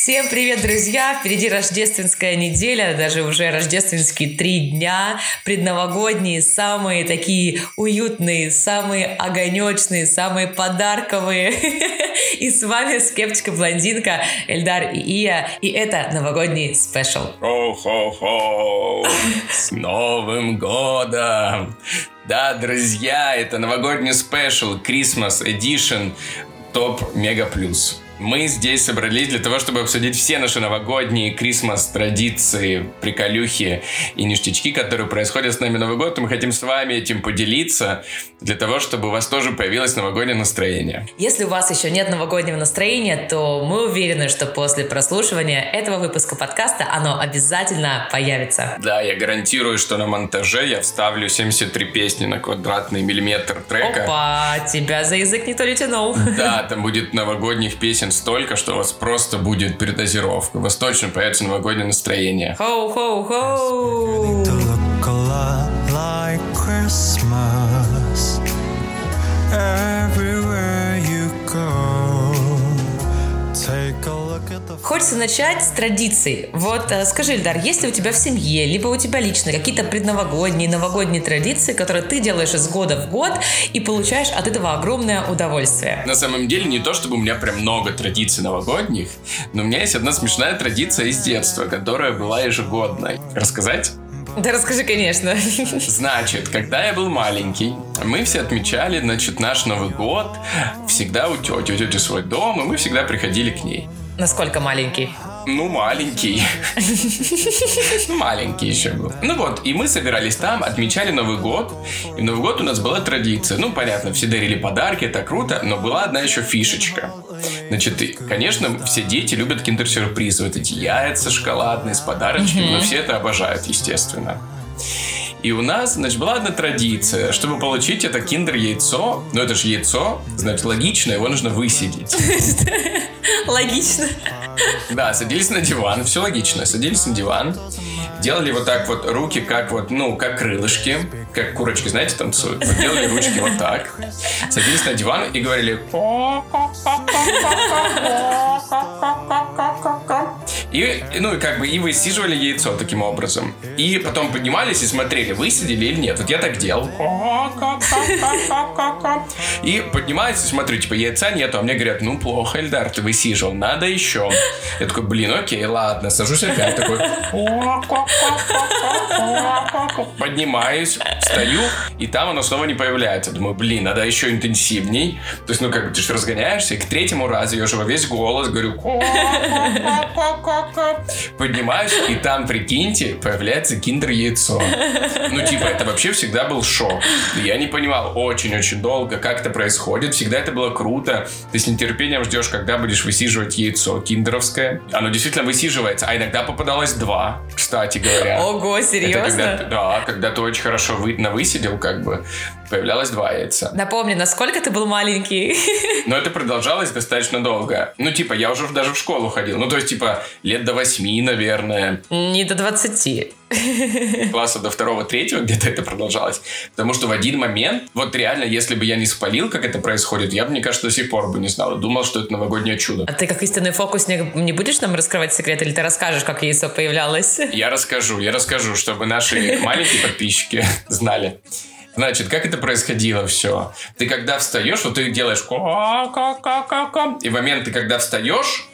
Всем привет, друзья! Впереди рождественская неделя, даже уже рождественские три дня, предновогодние, самые такие уютные, самые огонечные, самые подарковые. И с вами скептика-блондинка Эльдар и Ия, и это новогодний special. Хо-хо-хо! С Новым годом! Да, друзья, это новогодний special, Christmas Edition, топ Мега Плюс. Мы здесь собрались для того, чтобы обсудить все наши новогодние крисмас традиции, приколюхи и ништячки, которые происходят с нами Новый год. И мы хотим с вами этим поделиться для того, чтобы у вас тоже появилось новогоднее настроение. Если у вас еще нет новогоднего настроения, то мы уверены, что после прослушивания этого выпуска подкаста оно обязательно появится. Да, я гарантирую, что на монтаже я вставлю 73 песни на квадратный миллиметр трека. Опа, тебя за язык не тянул. Да, там будет новогодних песен песен столько, что у вас просто будет передозировка. У вас точно появится новогоднее настроение. Хоу-хоу-хоу! Хочется начать с традиций. Вот э, скажи, Ильдар, есть ли у тебя в семье, либо у тебя лично какие-то предновогодние, новогодние традиции, которые ты делаешь из года в год и получаешь от этого огромное удовольствие? На самом деле не то, чтобы у меня прям много традиций новогодних, но у меня есть одна смешная традиция из детства, которая была ежегодной. Рассказать? Да расскажи, конечно. Значит, когда я был маленький, мы все отмечали, значит, наш Новый год всегда у тети, у тети свой дом, и мы всегда приходили к ней. Насколько маленький? Ну, маленький. Ну, маленький еще был. Ну вот, и мы собирались там, отмечали Новый год. И Новый год у нас была традиция. Ну, понятно, все дарили подарки, это круто, но была одна еще фишечка. Значит, конечно, все дети любят киндер-сюрпризы. Вот эти яйца шоколадные с подарочками, но все это обожают, естественно. И у нас, значит, была одна традиция, чтобы получить это киндер-яйцо, ну это же яйцо, значит, логично, его нужно высидеть. Логично. Да, садились на диван, все логично, садились на диван, делали вот так вот руки, как вот, ну, как крылышки, как курочки, знаете, танцуют. Вот делали ручки вот так, садились на диван и говорили и, ну, как бы и высиживали яйцо таким образом. И потом поднимались и смотрели, высидели или нет. Вот я так делал. И поднимаюсь и смотрю, типа, яйца нету. А мне говорят, ну, плохо, Эльдар, ты высиживал, надо еще. Я такой, блин, окей, ладно. Сажусь опять такой. Поднимаюсь, встаю, и там оно снова не появляется. Думаю, блин, надо еще интенсивней. То есть, ну, как бы ты же разгоняешься, и к третьему разу я уже во весь голос говорю, Поднимаюсь, и там, прикиньте, появляется киндер-яйцо. Ну, типа, это вообще всегда был шок. Я не понимал очень-очень долго, как это происходит. Всегда это было круто. Ты с нетерпением ждешь, когда будешь высиживать яйцо киндеровское. Оно действительно высиживается, а иногда попадалось два, кстати говоря. Ого, серьезно? когда, да, когда ты очень хорошо вы, навысидел, как бы, появлялось два яйца. Напомни, насколько ты был маленький? Но это продолжалось достаточно долго. Ну, типа, я уже даже в школу ходил. Ну, то есть, типа, лет до восьми, наверное. Не до двадцати. Класса до второго, третьего где-то это продолжалось. Потому что в один момент, вот реально, если бы я не спалил, как это происходит, я бы, мне кажется, до сих пор бы не знал. Думал, что это новогоднее чудо. А ты как истинный фокусник не будешь нам раскрывать секрет, или ты расскажешь, как яйцо появлялось? Я расскажу, я расскажу, чтобы наши маленькие подписчики знали. Значит, как это происходило все? Ты когда встаешь, вот ты делаешь и в моменты, когда встаешь,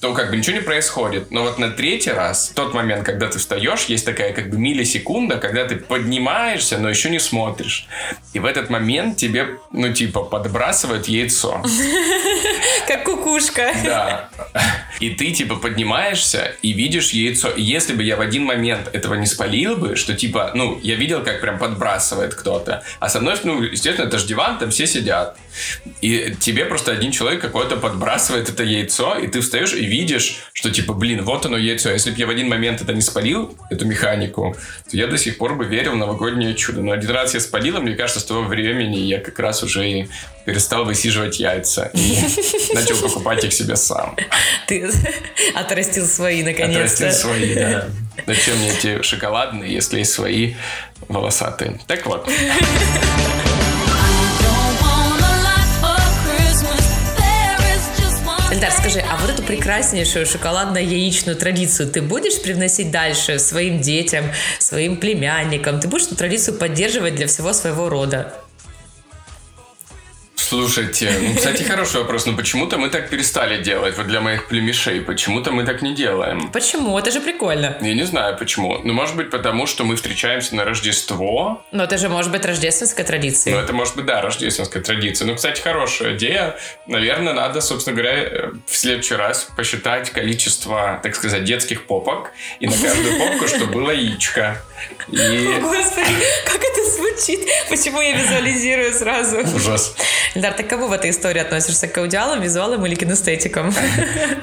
то как бы ничего не происходит. Но вот на третий раз, тот момент, когда ты встаешь, есть такая как бы миллисекунда, когда ты поднимаешься, но еще не смотришь. И в этот момент тебе, ну, типа, подбрасывают яйцо. Как кукушка. Да. И ты, типа, поднимаешься и видишь яйцо. И если бы я в один момент этого не спалил бы, что, типа, ну, я видел, как прям подбрасывает кто-то. А со мной, ну, естественно, это же диван, там все сидят. И тебе просто один человек какой-то подбрасывает это яйцо, и ты встаешь и видишь, что типа, блин, вот оно яйцо. Если бы я в один момент это не спалил, эту механику, то я до сих пор бы верил в новогоднее чудо. Но один раз я спалил, и мне кажется, с того времени я как раз уже и перестал высиживать яйца и начал покупать их себе сам. Ты отрастил свои, наконец-то. Отрастил свои, да. Зачем мне эти шоколадные, если есть свои волосатые? Так вот. Альдар, скажи, а вот эту прекраснейшую шоколадно-яичную традицию ты будешь привносить дальше своим детям, своим племянникам? Ты будешь эту традицию поддерживать для всего своего рода? Слушайте, ну, кстати, хороший вопрос. Но почему-то мы так перестали делать. Вот для моих племешей. Почему-то мы так не делаем. Почему? Это же прикольно. Я не знаю почему. Ну, может быть, потому что мы встречаемся на Рождество. Но это же может быть рождественская традиция. Ну, это может быть, да, рождественская традиция. Ну, кстати, хорошая идея. Наверное, надо, собственно говоря, в следующий раз посчитать количество, так сказать, детских попок. И на каждую попку, что было яичко. И... Господи, как это звучит? Почему я визуализирую сразу? Ужас. Дар, ты к кому в этой истории относишься? К аудиалам, визуалам или кинестетикам?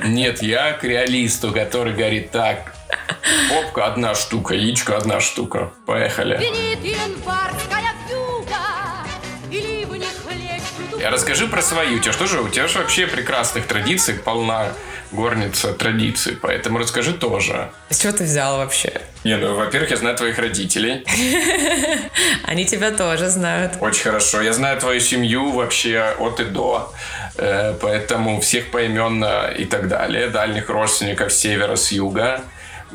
Нет, я к реалисту, который говорит так. Попка одна штука, яичко одна штука. Поехали. Я расскажи про свою. У тебя что же? У тебя же вообще прекрасных традиций полна горница традиций, поэтому расскажи тоже. С чего ты взял вообще? Не, ну, во-первых, я знаю твоих родителей. Они тебя тоже знают. Очень хорошо. Я знаю твою семью вообще от и до. Э, поэтому всех поименно и так далее. Дальних родственников с севера, с юга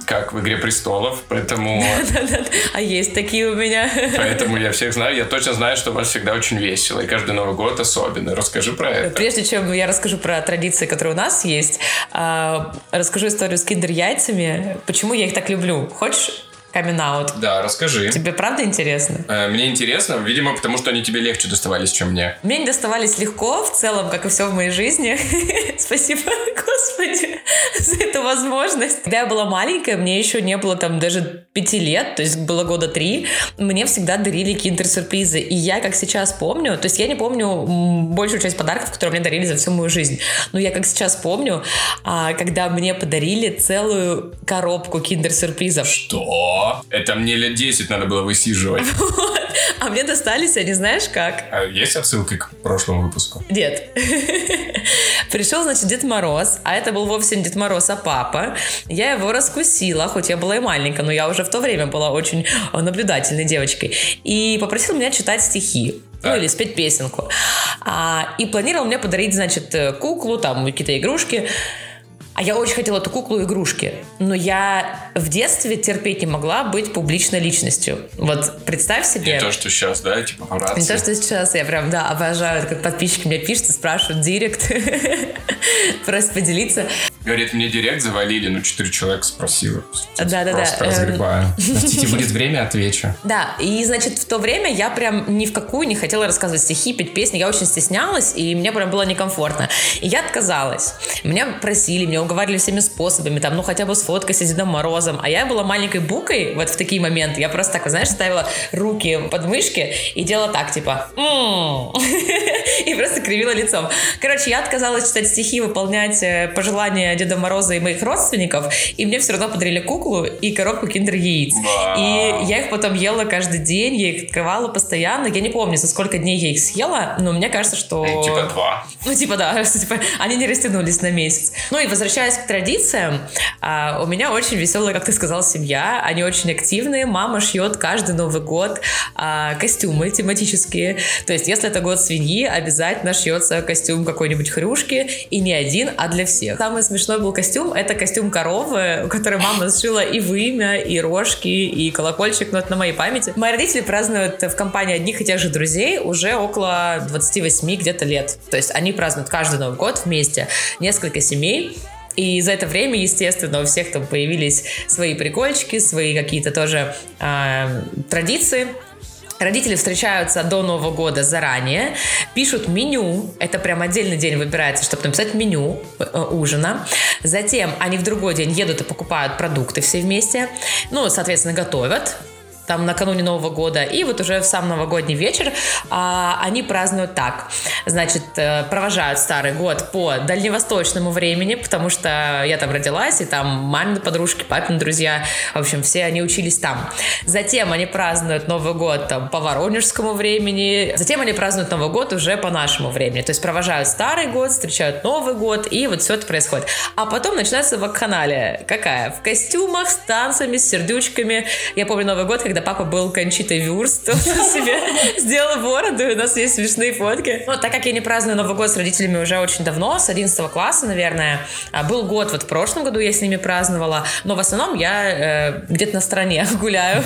как в «Игре престолов», поэтому... А есть такие у меня. Поэтому я всех знаю, я точно знаю, что у вас всегда очень весело, и каждый Новый год особенный. Расскажи про это. Прежде чем я расскажу про традиции, которые у нас есть, а, расскажу историю с киндер-яйцами, почему я их так люблю. Хочешь камин -аут. Да, расскажи. Тебе правда интересно? Э, мне интересно, видимо, потому что они тебе легче доставались, чем мне. Мне не доставались легко, в целом, как и все в моей жизни. Спасибо, Господи, за эту возможность. Когда я была маленькая, мне еще не было там даже пяти лет, то есть было года три, мне всегда дарили киндер-сюрпризы. И я, как сейчас помню, то есть я не помню большую часть подарков, которые мне дарили за всю мою жизнь, но я как сейчас помню, а, когда мне подарили целую коробку киндер-сюрпризов. Что? Это мне лет 10 надо было высиживать. А мне достались, а не знаешь как? А есть отсылки к прошлому выпуску? Нет. Пришел, значит, Дед Мороз, а это был вовсе не Дед Мороз, а папа. Я его раскусила, хоть я была и маленькая, но я уже в то время была очень наблюдательной девочкой. И попросил меня читать стихи. Ну, или спеть песенку. А, и планировал мне подарить, значит, куклу, там, какие-то игрушки. А я очень хотела эту куклу игрушки. Но я в детстве терпеть не могла быть публичной личностью. Вот представь себе. Не то, что сейчас, да, типа папарацци. Не то, что сейчас. Я прям, да, обожаю, как подписчики мне пишут и спрашивают директ. Просто поделиться. Говорит, мне директ завалили, ну, четыре человека спросила. Да-да-да. Просто эм. разгребаю. Простите, будет время, отвечу. Да, и, значит, в то время я прям ни в какую не хотела рассказывать стихи, петь песни. Я очень стеснялась, и мне прям было некомфортно. И я отказалась. Меня просили, меня уговаривали всеми способами, там, ну, хотя бы сфоткайся с Дедом Морозом. А я была маленькой букой вот в такие моменты. Я просто так, знаешь, ставила руки под мышки и делала так, типа, и просто кривила лицом. Короче, я отказалась читать стихи, выполнять э, пожелания Деда Мороза и моих родственников, и мне все равно подарили куклу и коробку киндер яиц. И я их потом ела каждый день, я их открывала постоянно. Я не помню, за сколько дней я их съела, но мне кажется, что... И, типа два. Ну, типа, да, типа, они не растянулись на месяц. Ну и возвращаясь к традициям, а, у меня очень веселая, как ты сказал, семья. Они очень активные. Мама шьет каждый Новый год а, костюмы тематические. То есть, если это год свиньи, обязательно шьется костюм какой-нибудь хрюшки. И не один, а для всех. Смешное смешной был костюм. Это костюм коровы, который мама сшила и вымя, и рожки, и колокольчик, но это на моей памяти. Мои родители празднуют в компании одних и тех же друзей уже около 28 где-то лет. То есть они празднуют каждый Новый год вместе. Несколько семей. И за это время, естественно, у всех там появились свои прикольчики, свои какие-то тоже э, традиции. Родители встречаются до Нового года заранее, пишут меню, это прям отдельный день выбирается, чтобы написать меню э, ужина. Затем они в другой день едут и покупают продукты все вместе, ну, соответственно, готовят, там накануне Нового года. И вот уже в сам новогодний вечер а, они празднуют так. Значит, э, провожают Старый год по дальневосточному времени, потому что я там родилась, и там мамины подружки, папины друзья, в общем, все они учились там. Затем они празднуют Новый год там по воронежскому времени. Затем они празднуют Новый год уже по нашему времени. То есть провожают Старый год, встречают Новый год, и вот все это происходит. А потом начинается вакханалия. Какая? В костюмах, с танцами, с сердючками. Я помню Новый год, когда когда папа был Кончитой Вюрст, он себе сделал бороду, и у нас есть смешные фотки. Ну, так как я не праздную Новый год с родителями уже очень давно, с 11 класса, наверное, а, был год, вот в прошлом году я с ними праздновала, но в основном я э, где-то на стороне гуляю.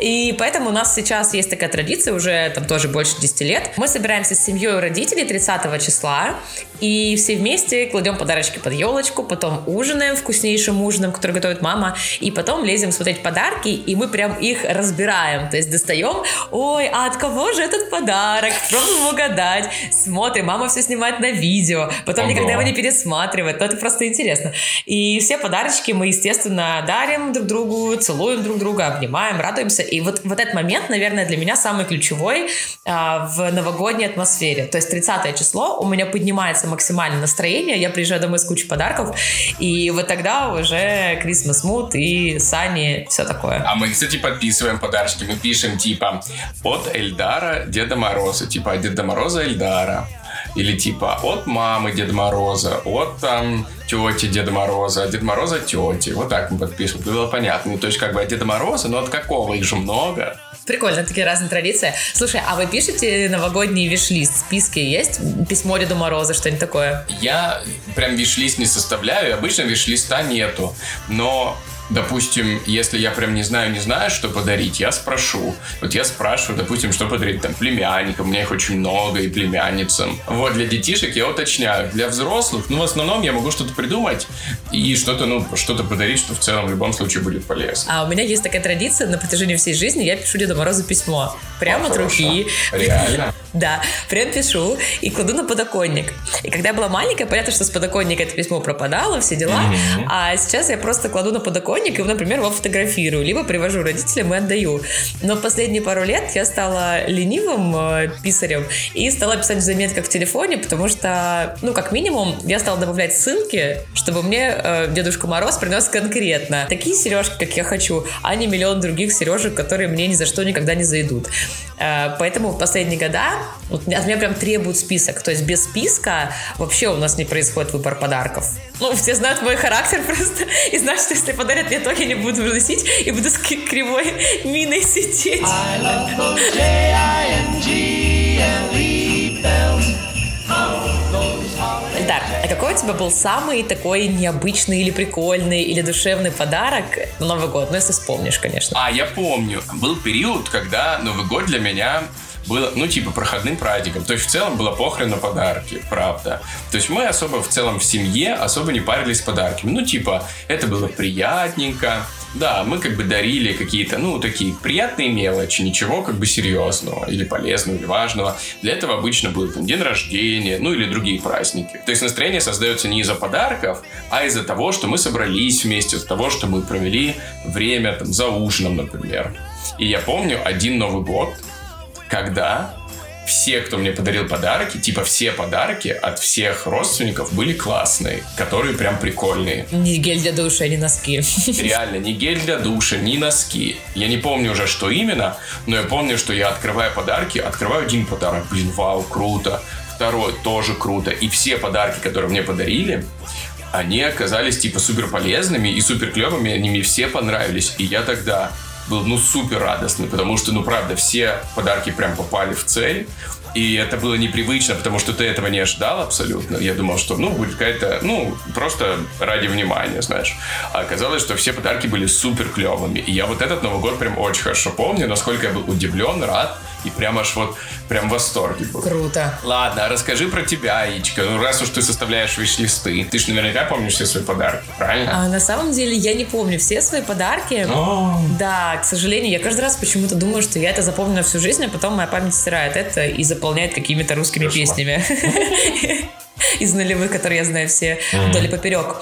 И поэтому у нас сейчас есть такая традиция, уже там тоже больше 10 лет. Мы собираемся с семьей у родителей 30 числа, и все вместе кладем подарочки под елочку, потом ужинаем вкуснейшим ужином, который готовит мама, и потом лезем смотреть подарки, и мы прям их разбираем, то есть достаем, ой, а от кого же этот подарок? Пробуем угадать, смотрим, мама все снимает на видео, потом Ого. никогда его не пересматривает, но это просто интересно. И все подарочки мы, естественно, дарим друг другу, целуем друг друга, обнимаем, радуемся, и вот, вот этот момент, наверное, для меня самый ключевой а, в новогодней атмосфере. То есть 30 число у меня поднимается максимальное настроение, я приезжаю домой с кучей подарков, и вот тогда уже Christmas Mood и Сани, все такое. А мы, кстати, подписываем подарочки, мы пишем типа от Эльдара Деда Мороза, типа Деда Мороза Эльдара. Или типа от мамы Деда Мороза, от там тети Деда Мороза, от Деда Мороза тети. Вот так мы подписываем. Было понятно. Ну, то есть как бы от Деда Мороза, но от какого? Их же много. Прикольно, такие разные традиции. Слушай, а вы пишете новогодний виш-лист? Списки есть? Письмо Деду Мороза, что-нибудь такое? Я прям виш-лист не составляю, обычно виш-листа нету. Но допустим, если я прям не знаю, не знаю, что подарить, я спрошу. Вот я спрашиваю, допустим, что подарить там племянникам, у меня их очень много, и племянницам. Вот для детишек я уточняю. Для взрослых, ну, в основном я могу что-то придумать и что-то, ну, что-то подарить, что в целом в любом случае будет полезно. А у меня есть такая традиция, на протяжении всей жизни я пишу Деду Морозу письмо. Прямо от руки. Реально? Да, прям пишу и кладу на подоконник. И когда я была маленькая, понятно, что с подоконника это письмо пропадало, все дела. А сейчас я просто кладу на подоконник подоконник и, например, его фотографирую, либо привожу родителям и отдаю. Но последние пару лет я стала ленивым э, писарем и стала писать в заметках в телефоне, потому что, ну, как минимум, я стала добавлять ссылки, чтобы мне э, Дедушка Мороз принес конкретно такие сережки, как я хочу, а не миллион других сережек, которые мне ни за что никогда не зайдут. Э, поэтому в последние года вот от меня прям требуют список. То есть без списка вообще у нас не происходит выбор подарков. Ну, все знают мой характер просто и знают, что если подарят то, я не буду выносить и буду с кривой миной сидеть. Эльдар, а какой у тебя был самый такой необычный или прикольный или душевный подарок на Новый год? Ну, если вспомнишь, конечно. А, я помню. Был период, когда Новый год для меня было, ну, типа, проходным праздником. То есть, в целом, было похрен на подарки, правда. То есть, мы особо в целом в семье особо не парились с подарками. Ну, типа, это было приятненько, да, мы как бы дарили какие-то, ну, такие приятные мелочи, ничего как бы серьезного или полезного, или важного. Для этого обычно был там день рождения, ну, или другие праздники. То есть настроение создается не из-за подарков, а из-за того, что мы собрались вместе, из-за того, что мы провели время там за ужином, например. И я помню один Новый год, когда все, кто мне подарил подарки, типа все подарки от всех родственников были классные, которые прям прикольные. Не гель для душа, не носки. Реально, не гель для душа, не носки. Я не помню уже, что именно, но я помню, что я открываю подарки, открываю один подарок, блин, вау, круто. Второй тоже круто. И все подарки, которые мне подарили, они оказались типа супер полезными и супер клевыми, они мне все понравились. И я тогда был, ну, супер радостный, потому что, ну, правда, все подарки прям попали в цель. И это было непривычно, потому что ты этого не ожидал абсолютно. Я думал, что, ну, будет какая-то, ну, просто ради внимания, знаешь. А оказалось, что все подарки были супер клевыми. И я вот этот Новый год прям очень хорошо помню, насколько я был удивлен, рад и прям аж вот прям в восторге был. Круто. Ладно, расскажи про тебя, Ичка. Ну, раз уж ты составляешь виш-листы, ты же наверняка помнишь все свои подарки, правильно? А, на самом деле я не помню все свои подарки. О. Да, к сожалению, я каждый раз почему-то думаю, что я это запомню на всю жизнь, а потом моя память стирает это и заполняет какими-то русскими Хорошо. песнями из нулевых, которые я знаю все вдоль и поперек.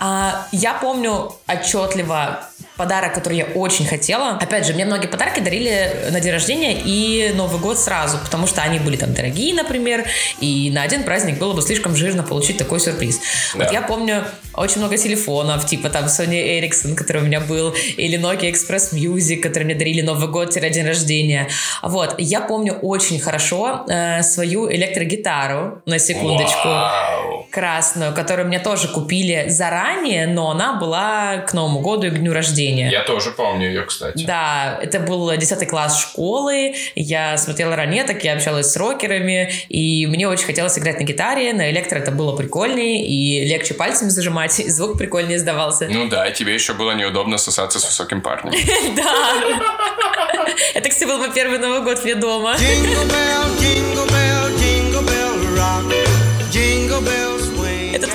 А, я помню отчетливо подарок, который я очень хотела. Опять же, мне многие подарки дарили на день рождения и Новый год сразу, потому что они были там дорогие, например, и на один праздник было бы слишком жирно получить такой сюрприз. Да. Вот я помню очень много телефонов, типа там Sony Ericsson, который у меня был, или Nokia Express Music, который мне дарили Новый год, день рождения. Вот, я помню очень хорошо э, свою электрогитару, на секундочку, Вау. красную, которую мне тоже купили заранее, но она была к Новому году и к дню рождения. Я тоже помню ее, кстати. Да, это был 10 класс школы, я смотрела ранеток, я общалась с рокерами, и мне очень хотелось играть на гитаре, на электро это было прикольнее, и легче пальцами зажимать, и звук прикольнее сдавался. Ну да, тебе еще было неудобно сосаться с высоким парнем. Да. Это, кстати, был мой первый Новый год вне дома. Этот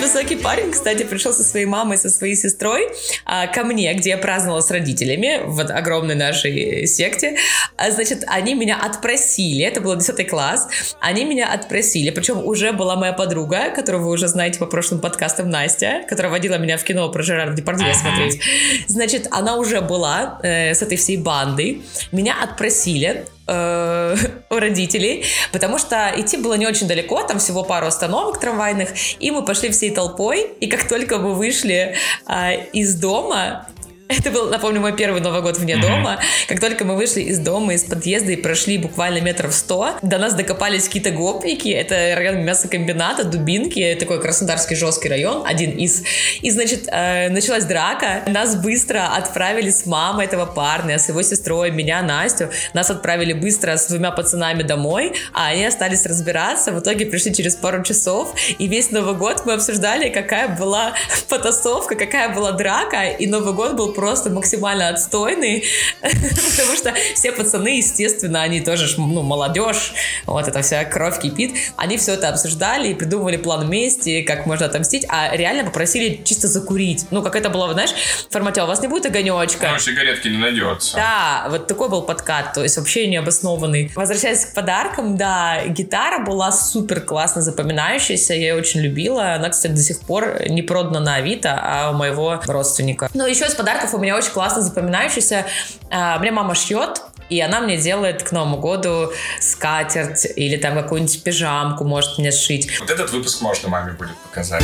высокий парень, кстати, пришел со своей мамой, со своей сестрой а, ко мне, где я праздновала с родителями в огромной нашей секте. А, значит, они меня отпросили, это был 10 класс, они меня отпросили, причем уже была моя подруга, которую вы уже знаете по прошлым подкастам, Настя, которая водила меня в кино про Жерар Депардье смотреть. Значит, она уже была э, с этой всей бандой. Меня отпросили, э, у родителей, потому что идти было не очень далеко, там всего пару остановок трамвайных, и мы пошли всей толпой, и как только мы вышли э, из дома, это был, напомню, мой первый Новый год вне mm-hmm. дома. Как только мы вышли из дома, из подъезда и прошли буквально метров сто, до нас докопались какие-то гопники. Это район мясокомбината, Дубинки, такой краснодарский жесткий район, один из. И, значит, э, началась драка. Нас быстро отправили с мамой этого парня, с его сестрой, меня, Настю. Нас отправили быстро с двумя пацанами домой, а они остались разбираться. В итоге пришли через пару часов, и весь Новый год мы обсуждали, какая была потасовка, какая была драка, и Новый год был просто максимально отстойный, потому что все пацаны, естественно, они тоже, ну, молодежь, вот эта вся кровь кипит, они все это обсуждали и придумывали план мести, как можно отомстить, а реально попросили чисто закурить. Ну, как это было, знаешь, в формате, «А у вас не будет огонечка? Ну, сигаретки не найдется. Да, вот такой был подкат, то есть вообще необоснованный. Возвращаясь к подаркам, да, гитара была супер классно запоминающаяся, я ее очень любила. Она, кстати, до сих пор не продана на Авито, а у моего родственника. Но еще из подарков у меня очень классно запоминающийся. А, мне мама шьет, и она мне делает к Новому году скатерть или там какую-нибудь пижамку может мне сшить. Вот этот выпуск можно маме будет показать.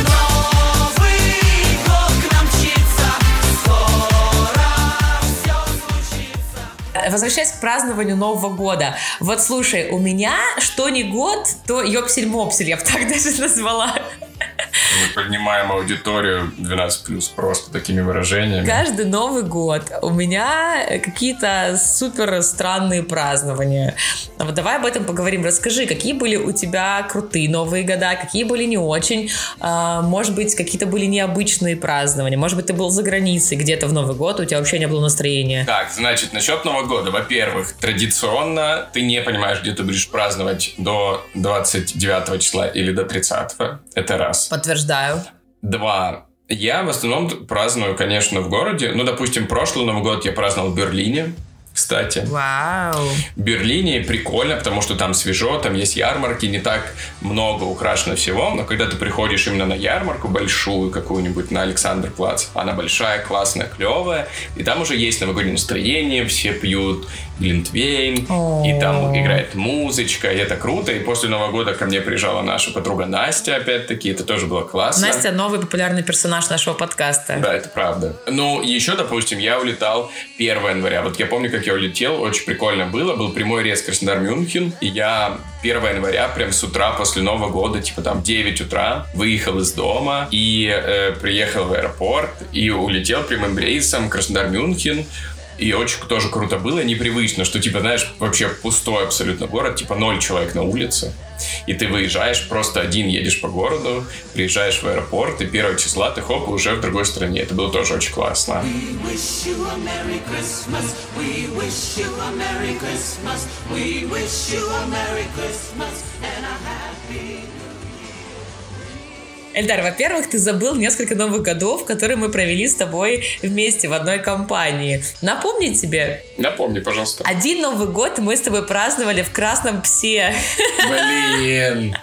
Возвращаясь к празднованию Нового года. Вот слушай, у меня что не год, то ёпсель-мопсель, я бы так даже назвала. Мы поднимаем аудиторию 12+, просто такими выражениями. Каждый Новый год у меня какие-то супер странные празднования. Вот давай об этом поговорим. Расскажи, какие были у тебя крутые Новые года, какие были не очень. А, может быть, какие-то были необычные празднования. Может быть, ты был за границей где-то в Новый год, у тебя вообще не было настроения. Так, значит, насчет Нового года. Во-первых, традиционно ты не понимаешь, где ты будешь праздновать до 29 числа или до 30. Это раз. Подтверждаю. Два. Я в основном праздную, конечно, в городе. Ну, допустим, прошлый Новый год я праздновал в Берлине кстати. Вау. В Берлине прикольно, потому что там свежо, там есть ярмарки, не так много украшено всего, но когда ты приходишь именно на ярмарку большую какую-нибудь на Александр Плац, она большая, классная, клевая, и там уже есть новогоднее настроение, все пьют глинтвейн, и там играет музычка, и это круто, и после Нового года ко мне приезжала наша подруга Настя, опять-таки, это тоже было классно. Настя новый популярный персонаж нашего подкаста. Да, это правда. Ну, еще, допустим, я улетал 1 января, вот я помню, как я улетел, очень прикольно было. Был прямой рейс Краснодар-Мюнхен, и я 1 января, прям с утра после Нового года, типа там 9 утра, выехал из дома и э, приехал в аэропорт и улетел прямым рейсом Краснодар-Мюнхен. И очень тоже круто было, непривычно, что, типа, знаешь, вообще пустой абсолютно город, типа ноль человек на улице. И ты выезжаешь, просто один едешь по городу, приезжаешь в аэропорт, и первого числа ты хоп, уже в другой стране. Это было тоже очень классно. happy Эльдар, во-первых, ты забыл несколько новых годов, которые мы провели с тобой вместе в одной компании. Напомни тебе. Напомни, пожалуйста. Один Новый год мы с тобой праздновали в Красном Псе. Блин.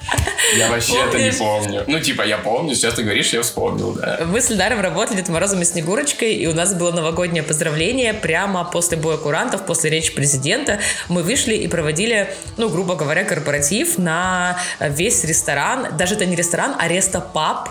Я вообще это не помню. Ну, типа, я помню, сейчас ты говоришь, я вспомнил, да. Мы с Эльдаром работали Дед Морозом и Снегурочкой, и у нас было новогоднее поздравление прямо после боя курантов, после речи президента. Мы вышли и проводили, ну, грубо говоря, корпоратив на весь ресторан. Даже это не ресторан, а рестопаб паб.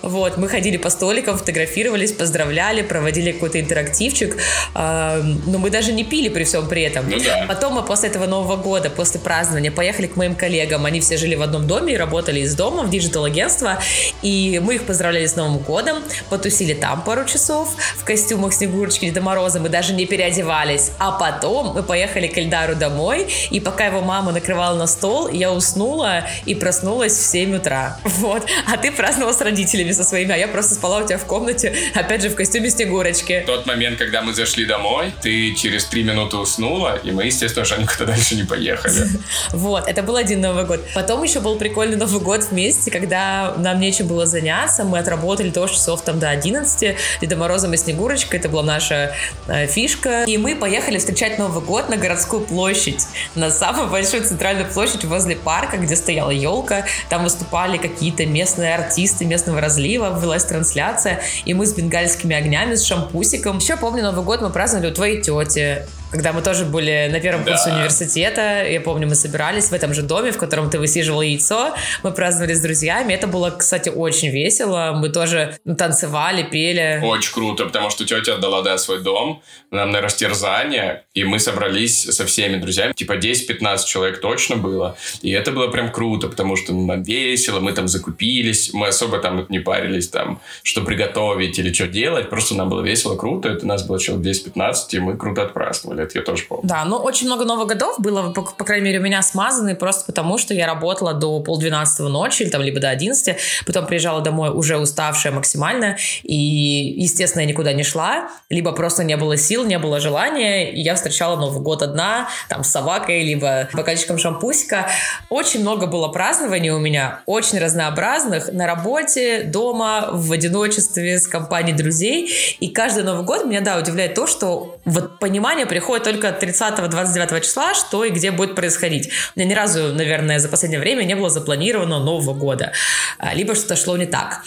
Вот, мы ходили по столикам, фотографировались, поздравляли, проводили какой-то интерактивчик. Э, но мы даже не пили при всем при этом. Ну, да. Потом мы после этого Нового года, после празднования, поехали к моим коллегам. Они все жили в одном доме и работали из дома в digital-агентство, и мы их поздравляли с Новым годом, потусили там пару часов в костюмах Снегурочки Деда Мороза, мы даже не переодевались. А потом мы поехали к Эльдару домой, и пока его мама накрывала на стол, я уснула и проснулась в 7 утра. Вот. А ты праздновала с родителями со своими, а я просто спала у тебя в комнате, опять же, в костюме Снегурочки. Тот момент, когда мы зашли домой, ты через три минуты уснула, и мы, естественно, уже никуда дальше не поехали. Вот, это был один Новый год. Потом еще был прикольный Новый год вместе, когда нам нечем было заняться, мы отработали тоже часов там до 11, Деда Морозом и Снегурочкой, это была наша э, фишка. И мы поехали встречать Новый год на городскую площадь, на самую большую центральную площадь возле парка, где стояла елка, там выступали какие-то местные артисты местного разлива, велась трансляция, и мы с бенгальскими огнями, с шампусиком. Еще помню, Новый год мы праздновали у твоей тети когда мы тоже были на первом курсе да. университета, я помню, мы собирались в этом же доме, в котором ты высиживал яйцо, мы праздновали с друзьями, это было, кстати, очень весело, мы тоже танцевали, пели. Очень круто, потому что тетя отдала, да, свой дом нам на растерзание, и мы собрались со всеми друзьями, типа 10-15 человек точно было, и это было прям круто, потому что нам весело, мы там закупились, мы особо там не парились там, что приготовить или что делать, просто нам было весело, круто, это у нас было человек 10-15, и мы круто отпраздновали это я тоже помню. Да, но очень много Новых годов было, по, по крайней мере, у меня смазаны просто потому, что я работала до полдвенадцатого ночи, или там либо до одиннадцати, потом приезжала домой уже уставшая максимально, и, естественно, я никуда не шла, либо просто не было сил, не было желания, и я встречала Новый год одна, там, с собакой, либо бокальчиком шампусика. Очень много было празднований у меня, очень разнообразных, на работе, дома, в одиночестве, с компанией друзей, и каждый Новый год меня, да, удивляет то, что вот понимание приходит приходит только 30-29 числа, что и где будет происходить. У меня ни разу, наверное, за последнее время не было запланировано Нового года. А, либо что-то шло не так.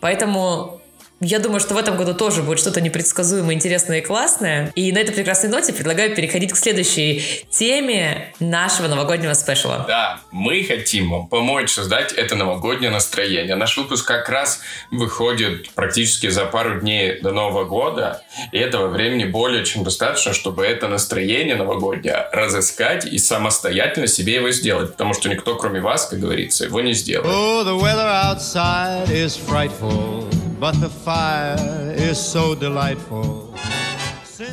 Поэтому я думаю, что в этом году тоже будет что-то непредсказуемое, интересное и классное. И на этой прекрасной ноте предлагаю переходить к следующей теме нашего новогоднего спешала. Да, мы хотим вам помочь создать это новогоднее настроение. Наш выпуск как раз выходит практически за пару дней до Нового года, и этого времени более чем достаточно, чтобы это настроение новогоднее разыскать и самостоятельно себе его сделать, потому что никто, кроме вас, как говорится, его не сделает. Oh, the weather outside is frightful but the fire is so delightful.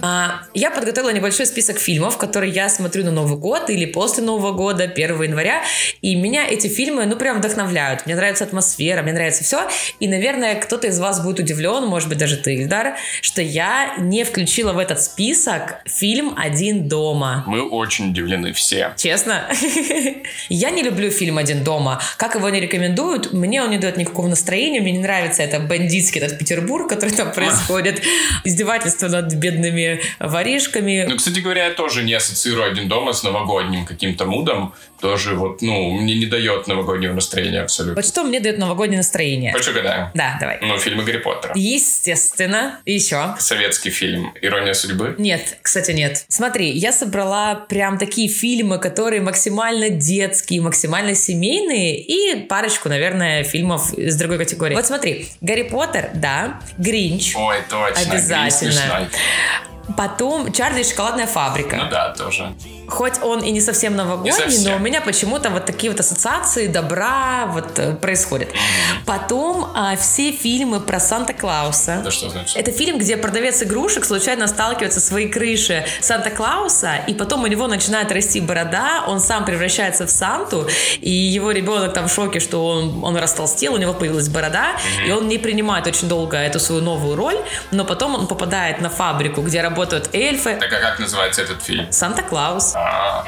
А, я подготовила небольшой список фильмов, которые я смотрю на Новый год или после Нового года, 1 января. И меня эти фильмы, ну, прям вдохновляют. Мне нравится атмосфера, мне нравится все. И, наверное, кто-то из вас будет удивлен, может быть, даже ты, Ильдар, что я не включила в этот список фильм «Один дома». Мы очень удивлены все. Честно? Я не люблю фильм «Один дома». Как его не рекомендуют, мне он не дает никакого настроения, мне не нравится это бандитский этот Петербург, который там происходит, издевательство над бедными воришками. Ну, кстати говоря, я тоже не ассоциирую «Один дома» с новогодним каким-то мудом. Тоже вот, ну, мне не дает новогоднего настроения абсолютно. Вот что мне дает новогоднее настроение? Хочу гадаю. Да, давай. Ну, фильмы Гарри Поттера. Естественно. И еще. Советский фильм «Ирония судьбы». Нет, кстати, нет. Смотри, я собрала прям такие фильмы, которые максимально детские, максимально семейные и парочку, наверное, фильмов из другой категории. Вот смотри, Гарри Поттер, да, Гринч. Ой, точно. Обязательно. Потом Чарли и шоколадная фабрика. Ну да, тоже. Хоть он и не совсем новогодний, не совсем. но у меня почему-то вот такие вот ассоциации добра вот э, происходят. Mm-hmm. Потом а, все фильмы про Санта-Клауса. Это что значит? Это фильм, где продавец игрушек случайно сталкивается с своей крыши Санта-Клауса, и потом у него начинает расти борода, он сам превращается в Санту, и его ребенок там в шоке, что он, он растолстел, у него появилась борода, mm-hmm. и он не принимает очень долго эту свою новую роль, но потом он попадает на фабрику, где работают эльфы. Так а как называется этот фильм? Санта-Клаус.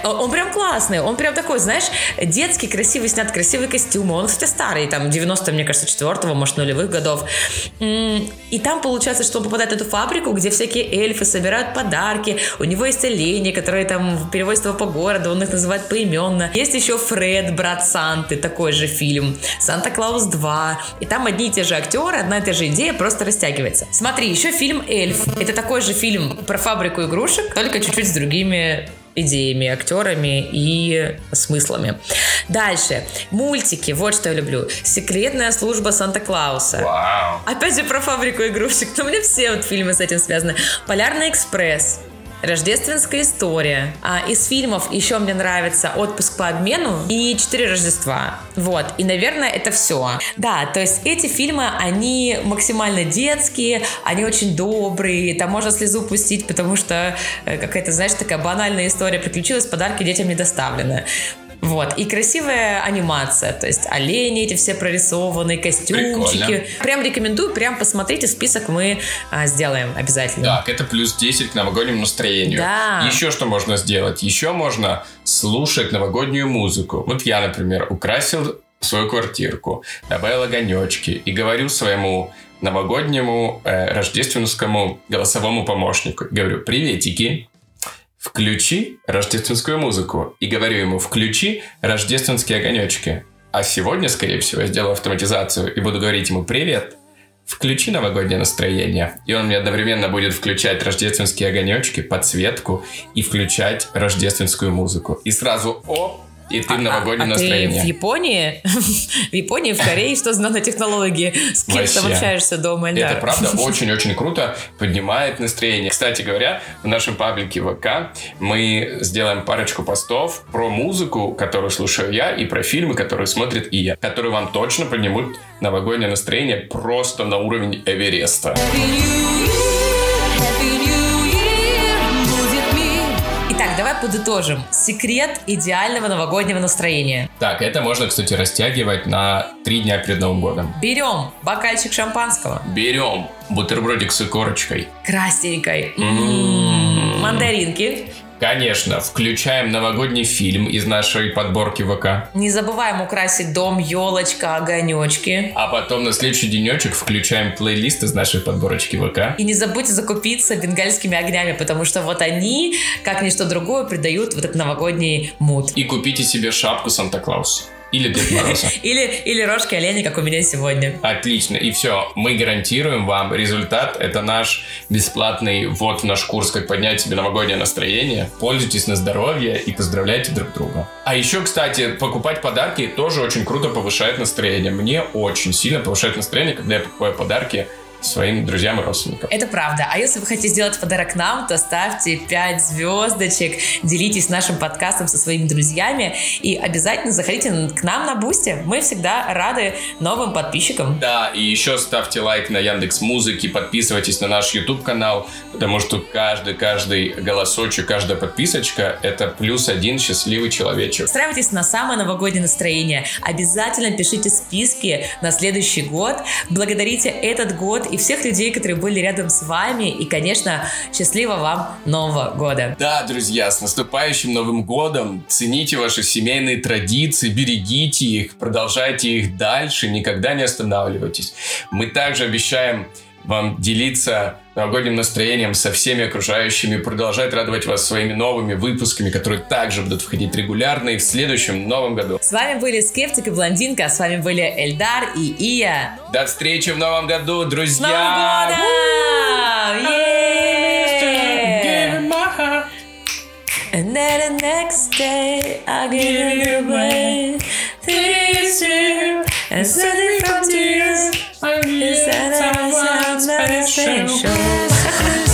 Он прям классный, он прям такой, знаешь, детский, красивый снят, красивый костюм. Он, кстати, старый, там, 90 мне кажется, четвертого, может, нулевых годов. И там получается, что он попадает в эту фабрику, где всякие эльфы собирают подарки. У него есть олени, которые там перевозят его по городу, он их называет поименно. Есть еще Фред, брат Санты, такой же фильм. Санта-Клаус 2. И там одни и те же актеры, одна и та же идея просто растягивается. Смотри, еще фильм «Эльф». Это такой же фильм про фабрику игрушек, только чуть-чуть с другими идеями, актерами и смыслами. Дальше. Мультики. Вот что я люблю. Секретная служба Санта-Клауса. Вау. Опять же про фабрику игрушек. Но меня все вот фильмы с этим связаны. Полярный экспресс. Рождественская история. А из фильмов еще мне нравится «Отпуск по обмену» и «Четыре Рождества». Вот. И, наверное, это все. Да, то есть эти фильмы, они максимально детские, они очень добрые, там можно слезу пустить, потому что э, какая-то, знаешь, такая банальная история приключилась, подарки детям не доставлены. Вот. И красивая анимация. То есть олени эти все прорисованные, костюмчики. Прикольно. Прям рекомендую, прям посмотрите, список мы а, сделаем обязательно. Так, это плюс 10 к новогоднему настроению. Да. Еще что можно сделать? Еще можно слушать новогоднюю музыку. Вот я, например, украсил свою квартирку, добавил огонечки и говорю своему новогоднему э, рождественскому голосовому помощнику. Говорю, приветики, включи рождественскую музыку. И говорю ему, включи рождественские огонечки. А сегодня, скорее всего, я сделаю автоматизацию и буду говорить ему «Привет, включи новогоднее настроение». И он мне одновременно будет включать рождественские огонечки, подсветку и включать рождественскую музыку. И сразу «Оп!» И ты в новогоднем а, а, а ты в Японии? в Японии, в Корее, что за нанотехнологии? С кем ты общаешься дома? Это правда очень-очень круто, поднимает настроение. Кстати говоря, в нашем паблике ВК мы сделаем парочку постов про музыку, которую слушаю я, и про фильмы, которые смотрит и я, которые вам точно поднимут новогоднее настроение просто на уровень Эвереста. Подытожим. Секрет идеального новогоднего настроения. Так, это можно, кстати, растягивать на три дня перед Новым годом. Берем бокальчик шампанского. Берем бутербродик с икорочкой. Красненькой. М-м-м. Мандаринки. Конечно, включаем новогодний фильм из нашей подборки ВК. Не забываем украсить дом, елочка, огонечки. А потом на следующий денечек включаем плейлист из нашей подборочки ВК. И не забудьте закупиться бенгальскими огнями, потому что вот они, как ничто другое, придают вот этот новогодний мут. И купите себе шапку Санта-Клауса. Или Дед Мороза. или, или рожки оленя, как у меня сегодня. Отлично. И все, мы гарантируем вам результат. Это наш бесплатный ввод в наш курс «Как поднять себе новогоднее настроение». Пользуйтесь на здоровье и поздравляйте друг друга. А еще, кстати, покупать подарки тоже очень круто повышает настроение. Мне очень сильно повышает настроение, когда я покупаю подарки своим друзьям и родственникам. Это правда. А если вы хотите сделать подарок нам, то ставьте 5 звездочек, делитесь нашим подкастом со своими друзьями и обязательно заходите к нам на Boosty. Мы всегда рады новым подписчикам. Да, и еще ставьте лайк на Яндекс Музыки, подписывайтесь на наш YouTube канал, потому что каждый, каждый голосочек, каждая подписочка — это плюс один счастливый человечек. Устраивайтесь на самое новогоднее настроение. Обязательно пишите списки на следующий год. Благодарите этот год и всех людей, которые были рядом с вами. И, конечно, счастливо вам Нового года. Да, друзья, с наступающим Новым годом. Цените ваши семейные традиции, берегите их, продолжайте их дальше, никогда не останавливайтесь. Мы также обещаем вам делиться новогодним настроением со всеми окружающими, продолжать радовать вас своими новыми выпусками, которые также будут входить регулярно и в следующем новом году. С вами были Скептик и Блондинка, с вами были Эльдар и Ия. До встречи в новом году, друзья! С Новым годом! And then the next day I give it away This year and send it from tears. I'm here, special.